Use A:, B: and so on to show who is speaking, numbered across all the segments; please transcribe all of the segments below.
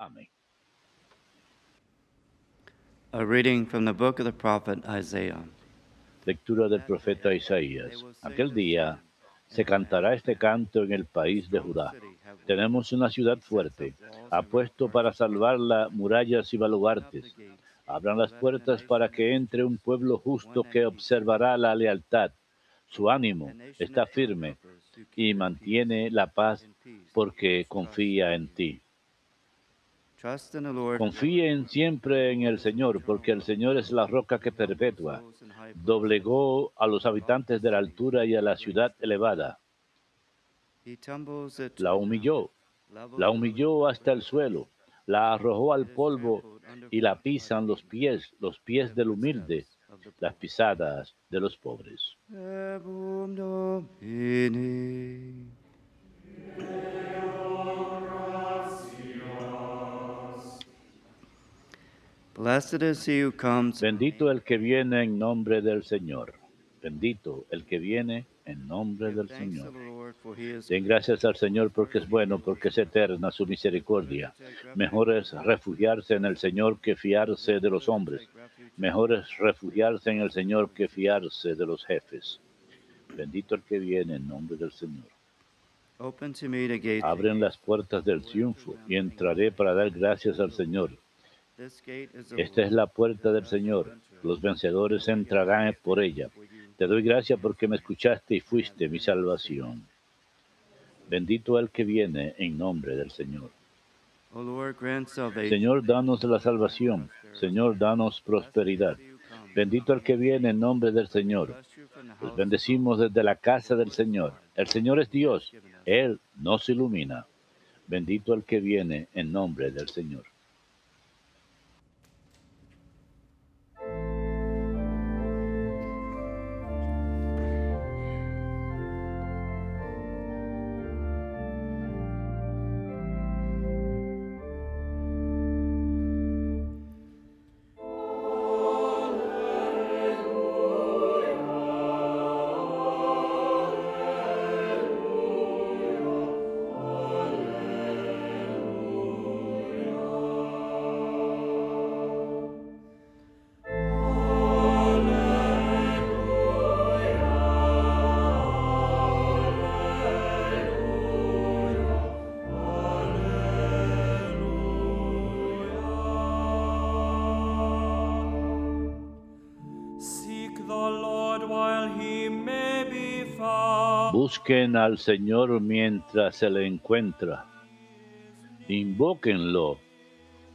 A: Amén.
B: A reading from the book of the prophet Isaiah.
A: Lectura del profeta Isaías. Aquel día se cantará este canto en el país de Judá. Tenemos una ciudad fuerte, ha puesto para salvarla murallas y baluartes. Abran las puertas para que entre un pueblo justo que observará la lealtad. Su ánimo está firme y mantiene la paz porque confía en ti. Confíen siempre en el Señor, porque el Señor es la roca que perpetua. Doblegó a los habitantes de la altura y a la ciudad elevada. La humilló, la humilló hasta el suelo, la arrojó al polvo y la pisan los pies, los pies del humilde, las pisadas de los pobres. Bendito el que viene en nombre del Señor. Bendito el que viene en nombre del Señor. Den gracias al Señor porque es bueno, porque es eterna su misericordia. Mejor es refugiarse en el Señor que fiarse de los hombres. Mejor es refugiarse en el Señor que fiarse de los jefes. Bendito el que viene en nombre del Señor. Abren las puertas del triunfo y entraré para dar gracias al Señor. Esta es la puerta del Señor. Los vencedores entrarán por ella. Te doy gracias porque me escuchaste y fuiste mi salvación. Bendito el que viene en nombre del Señor. Señor, danos la salvación. Señor, danos prosperidad. Bendito el que viene en nombre del Señor. Los bendecimos desde la casa del Señor. El Señor es Dios. Él nos ilumina. Bendito el que viene en nombre del Señor. Busquen al Señor mientras se le encuentra. Invóquenlo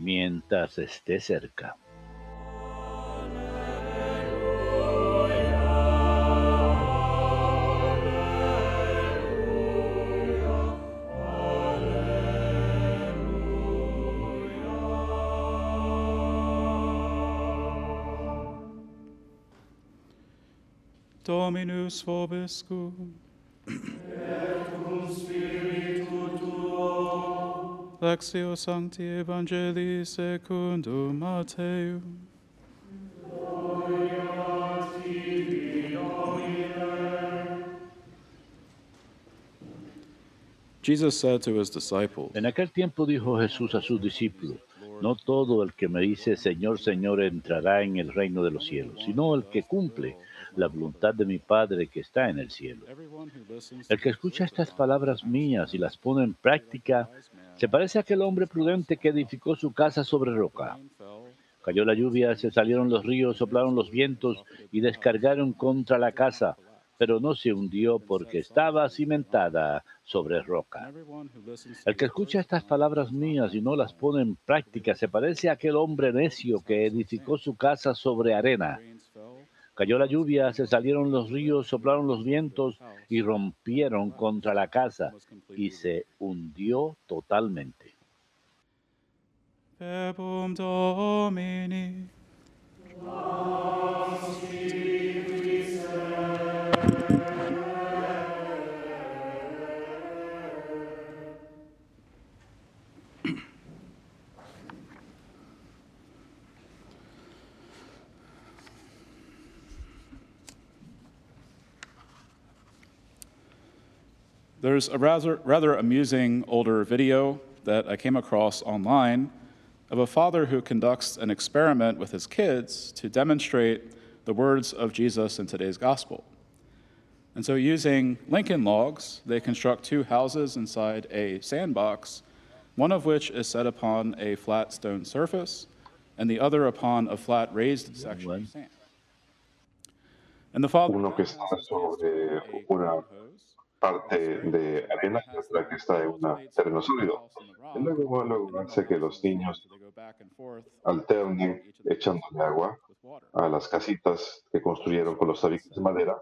A: mientras esté cerca.
C: Lectio Sancti Evangelii secundum Matteum. Jesus said to his disciples,
A: En aquel tiempo dijo Jesús a sus discípulos, no todo el que me dice Señor, Señor entrará en el reino de los cielos, sino el que cumple la voluntad de mi Padre que está en el cielo. El que escucha estas palabras mías y las pone en práctica, se parece a aquel hombre prudente que edificó su casa sobre roca. Cayó la lluvia, se salieron los ríos, soplaron los vientos y descargaron contra la casa, pero no se hundió porque estaba cimentada sobre roca. El que escucha estas palabras mías y no las pone en práctica se parece a aquel hombre necio que edificó su casa sobre arena. Cayó la lluvia, se salieron los ríos, soplaron los vientos y rompieron contra la casa y se hundió totalmente.
C: Domini. There's a rather, rather amusing older video that I came across online of a father who conducts an experiment with his kids to demonstrate the words of Jesus in today's gospel. And so, using Lincoln logs, they construct two houses inside a sandbox, one of which is set upon a flat stone surface, and the other upon a flat raised section of sand. And the father
D: Uno que está sobre una parte de arena otra que está en un terreno sólido. Y luego, luego hace que los niños alternen echándole agua a las casitas que construyeron con los tabiques de madera,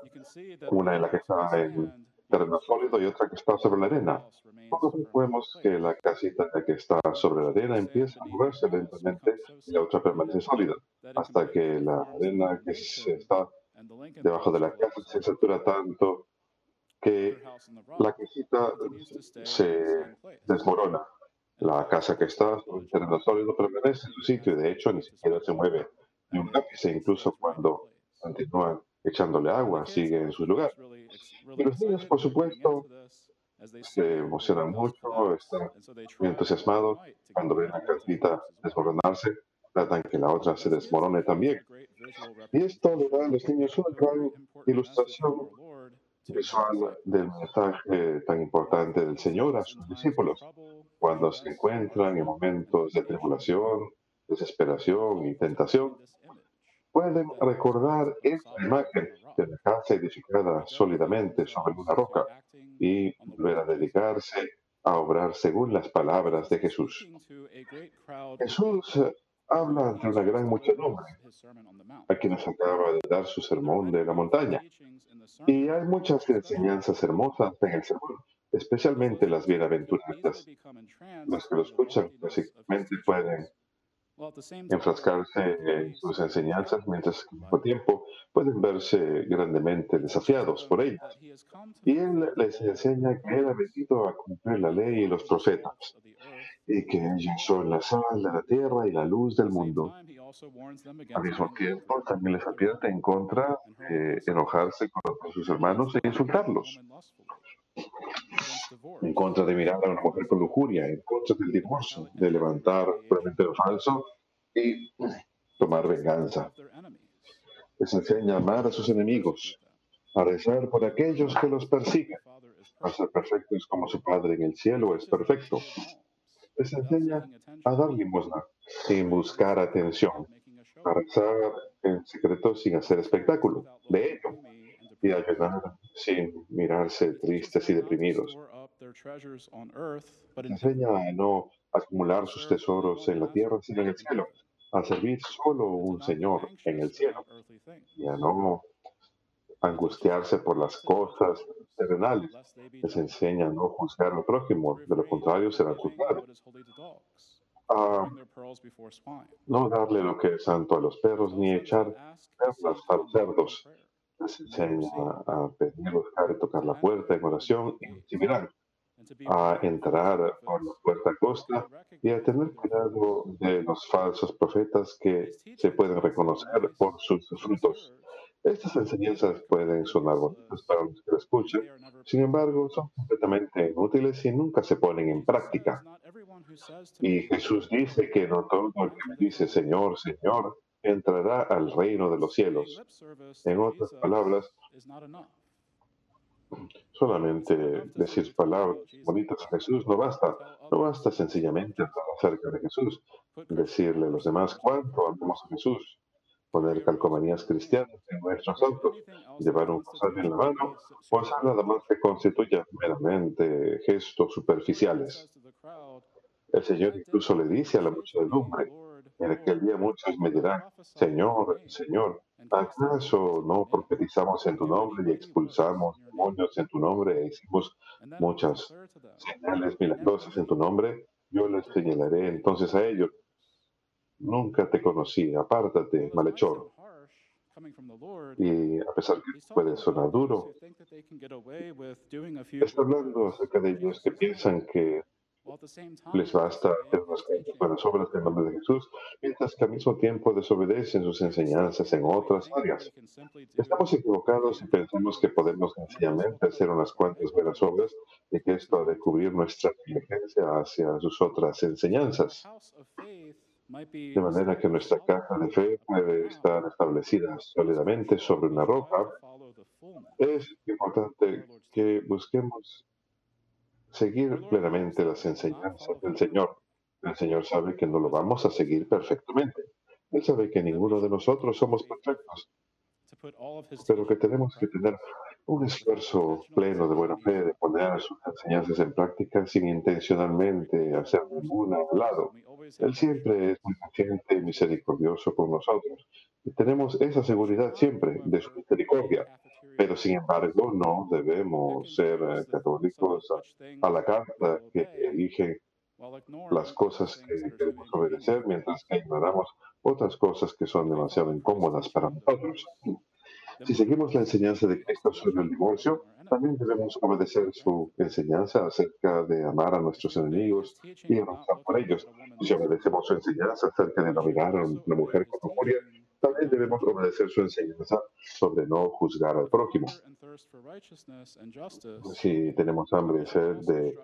D: una en la que está en terreno sólido y otra que está sobre la arena. Poco a poco vemos que la casita que está sobre la arena empieza a moverse lentamente y la otra permanece sólida, hasta que la arena que está debajo de la casa se satura tanto que la casita se desmorona. La casa que está sobre el terreno sólido permanece en su sitio y de hecho ni siquiera se mueve ni un ápice, incluso cuando continúan echándole agua, sigue en su lugar. Y los niños, por supuesto, se emocionan mucho, están muy entusiasmados cuando ven la casita desmoronarse, tratan que la otra se desmorone también. Y esto le da a los niños una gran ilustración visual del mensaje tan importante del Señor a sus discípulos cuando se encuentran en momentos de tribulación, desesperación y tentación. Pueden recordar esta imagen de la casa edificada sólidamente sobre una roca y volver a dedicarse a obrar según las palabras de Jesús. Jesús habla ante una gran muchedumbre, a quienes acaba de dar su sermón de la montaña. Y hay muchas enseñanzas hermosas en el sermón, especialmente las bienaventuranzas. Los que lo escuchan básicamente pueden enfrascarse en sus enseñanzas, mientras al mismo tiempo pueden verse grandemente desafiados por ellas. Y Él les enseña que Él ha venido a cumplir la ley y los profetas, y que ellos son la sal de la tierra y la luz del mundo. Al mismo tiempo, también les advierte en contra de enojarse con sus hermanos e insultarlos en contra de mirar a una mujer con lujuria, en contra del divorcio, de levantar puramente lo falso y tomar venganza. Les enseña a amar a sus enemigos, a rezar por aquellos que los persiguen, a ser perfectos como su Padre en el cielo es perfecto. Les enseña a dar limosna sin buscar atención, a rezar en secreto sin hacer espectáculo de ello y ayudar sin mirarse tristes y deprimidos. Enseña a no acumular sus tesoros en la tierra, sino en el cielo, a servir solo un Señor en el cielo y a no angustiarse por las cosas terrenales. Les enseña a no juzgar al prójimo, de lo contrario serán juzgados. A no darle lo que es santo a los perros, ni echar perlas a los cerdos. Les enseña a pedir, buscar y tocar la puerta en oración y mirar a entrar por la puerta costa y a tener cuidado de los falsos profetas que se pueden reconocer por sus frutos. Estas enseñanzas pueden sonar bonitas para los que lo escuchan, sin embargo, son completamente inútiles y nunca se ponen en práctica. Y Jesús dice que no todo el que me dice Señor, Señor, entrará al reino de los cielos. En otras palabras, Solamente decir palabras bonitas a Jesús no basta. No basta sencillamente hablar acerca de Jesús, decirle a los demás cuánto amamos a Jesús, poner calcomanías cristianas en nuestros autos, llevar un rosario en la mano o hacer nada más que constituya meramente gestos superficiales. El Señor incluso le dice a la muchedumbre, en aquel día muchos me dirán, Señor, Señor, ¿acaso no profetizamos en tu nombre y expulsamos demonios en tu nombre e hicimos muchas señales milagrosas en tu nombre? Yo les señalaré entonces a ellos, nunca te conocí, apártate, malhechor. Y a pesar que puede sonar duro, está hablando acerca de ellos que piensan que les basta hacer unas cuantas buenas obras en nombre de Jesús, mientras que al mismo tiempo desobedecen sus enseñanzas en otras áreas. Estamos equivocados si pensamos que podemos sencillamente hacer unas cuantas buenas obras y que esto ha de cubrir nuestra diligencia hacia sus otras enseñanzas. De manera que nuestra casa de fe puede estar establecida sólidamente sobre una roca, es importante que busquemos seguir plenamente las enseñanzas del Señor. El Señor sabe que no lo vamos a seguir perfectamente. Él sabe que ninguno de nosotros somos perfectos, pero que tenemos que tener un esfuerzo pleno de buena fe de poner sus enseñanzas en práctica sin intencionalmente hacer ninguna al lado. Él siempre es muy paciente y misericordioso con nosotros. Y tenemos esa seguridad siempre de su misericordia. Pero sin embargo, no debemos ser eh, católicos a, la carta que eligen las cosas que queremos obedecer mientras que ignoramos otras cosas que son demasiado incómodas para nosotros. Si seguimos la enseñanza de Cristo sobre el divorcio, también debemos obedecer su enseñanza acerca de amar a nuestros enemigos y avanzar por ellos. Si obedecemos su enseñanza acerca de dominar a una mujer con lujuria, también debemos obedecer su enseñanza sobre no juzgar al prójimo. Si tenemos hambre y sed de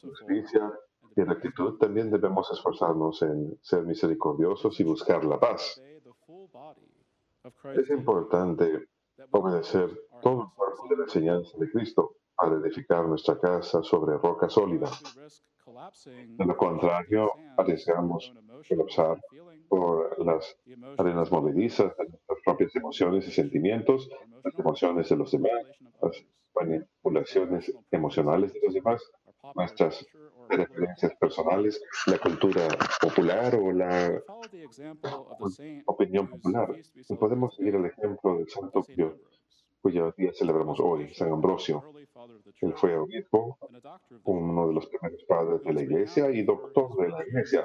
D: justicia y rectitud, también debemos esforzarnos en ser misericordiosos y buscar la paz. Es importante obedecer todo el cuerpo de la enseñanza de Cristo para edificar nuestra casa sobre roca sólida. De lo contrario, arriesgamos colapsar por las arenas movedizas de nuestras propias emociones y sentimientos, las emociones de los demás, las manipulaciones emocionales de los demás, nuestras referencias personales, la cultura popular o la opinión popular. Y podemos seguir el ejemplo del Santo cuyo día celebramos hoy, San Ambrosio. Él fue obispo, uno de los primeros padres de la iglesia y doctor de la iglesia,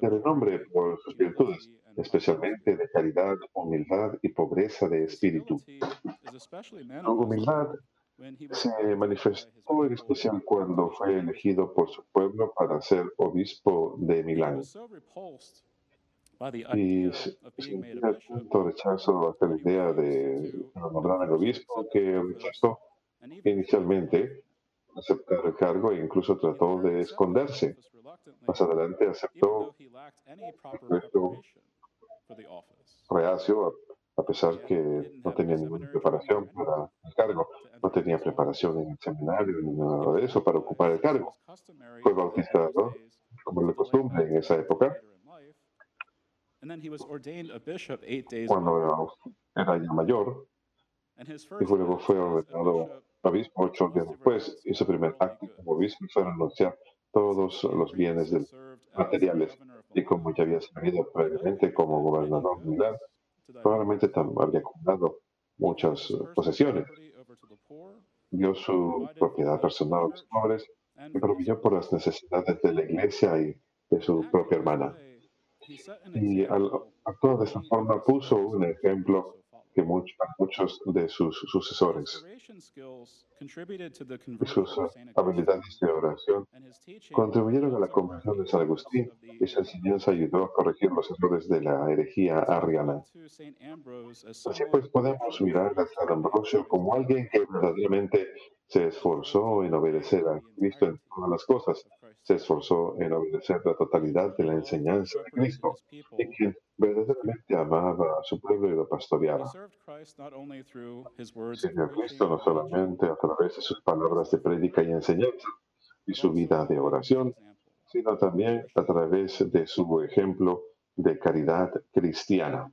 D: de renombre por sus virtudes, especialmente de caridad, humildad y pobreza de espíritu. Su humildad se manifestó en especial cuando fue elegido por su pueblo para ser obispo de Milán. Y sentía tanto rechazo hacia la idea de nombrar al obispo que rechazó inicialmente aceptar el cargo e incluso trató de esconderse. Más adelante aceptó el reacio a pesar que no tenía ninguna preparación para el cargo, no tenía preparación en el seminario ni nada de eso para ocupar el cargo. Fue bautizado, como de costumbre en esa época, cuando era ya mayor, y luego fue ordenado obispo ocho días después, y su primer acto como obispo fue renunciar todos los bienes materiales, y como ya había servido previamente como gobernador militar, probablemente había acumulado muchas posesiones. Dio su propiedad personal a los pobres y proveyó por las necesidades de la iglesia y de su propia hermana. Y al actuar de esta forma puso un ejemplo que muchos de sus sucesores y sus habilidades de oración contribuyeron a la conversión de San Agustín y su enseñanza ayudó a corregir los errores de la herejía arriana. Así pues podemos mirar a San Ambrosio como alguien que verdaderamente se esforzó en obedecer a Cristo en todas las cosas, se esforzó en obedecer la totalidad de la enseñanza de Cristo y quien verdaderamente amaba a su pueblo y lo pastoreaba. Sirvió a Cristo no solamente a través de sus palabras de prédica y enseñanza y su vida de oración, sino también a través de su ejemplo de caridad cristiana.